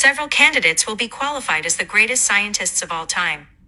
Several candidates will be qualified as the greatest scientists of all time.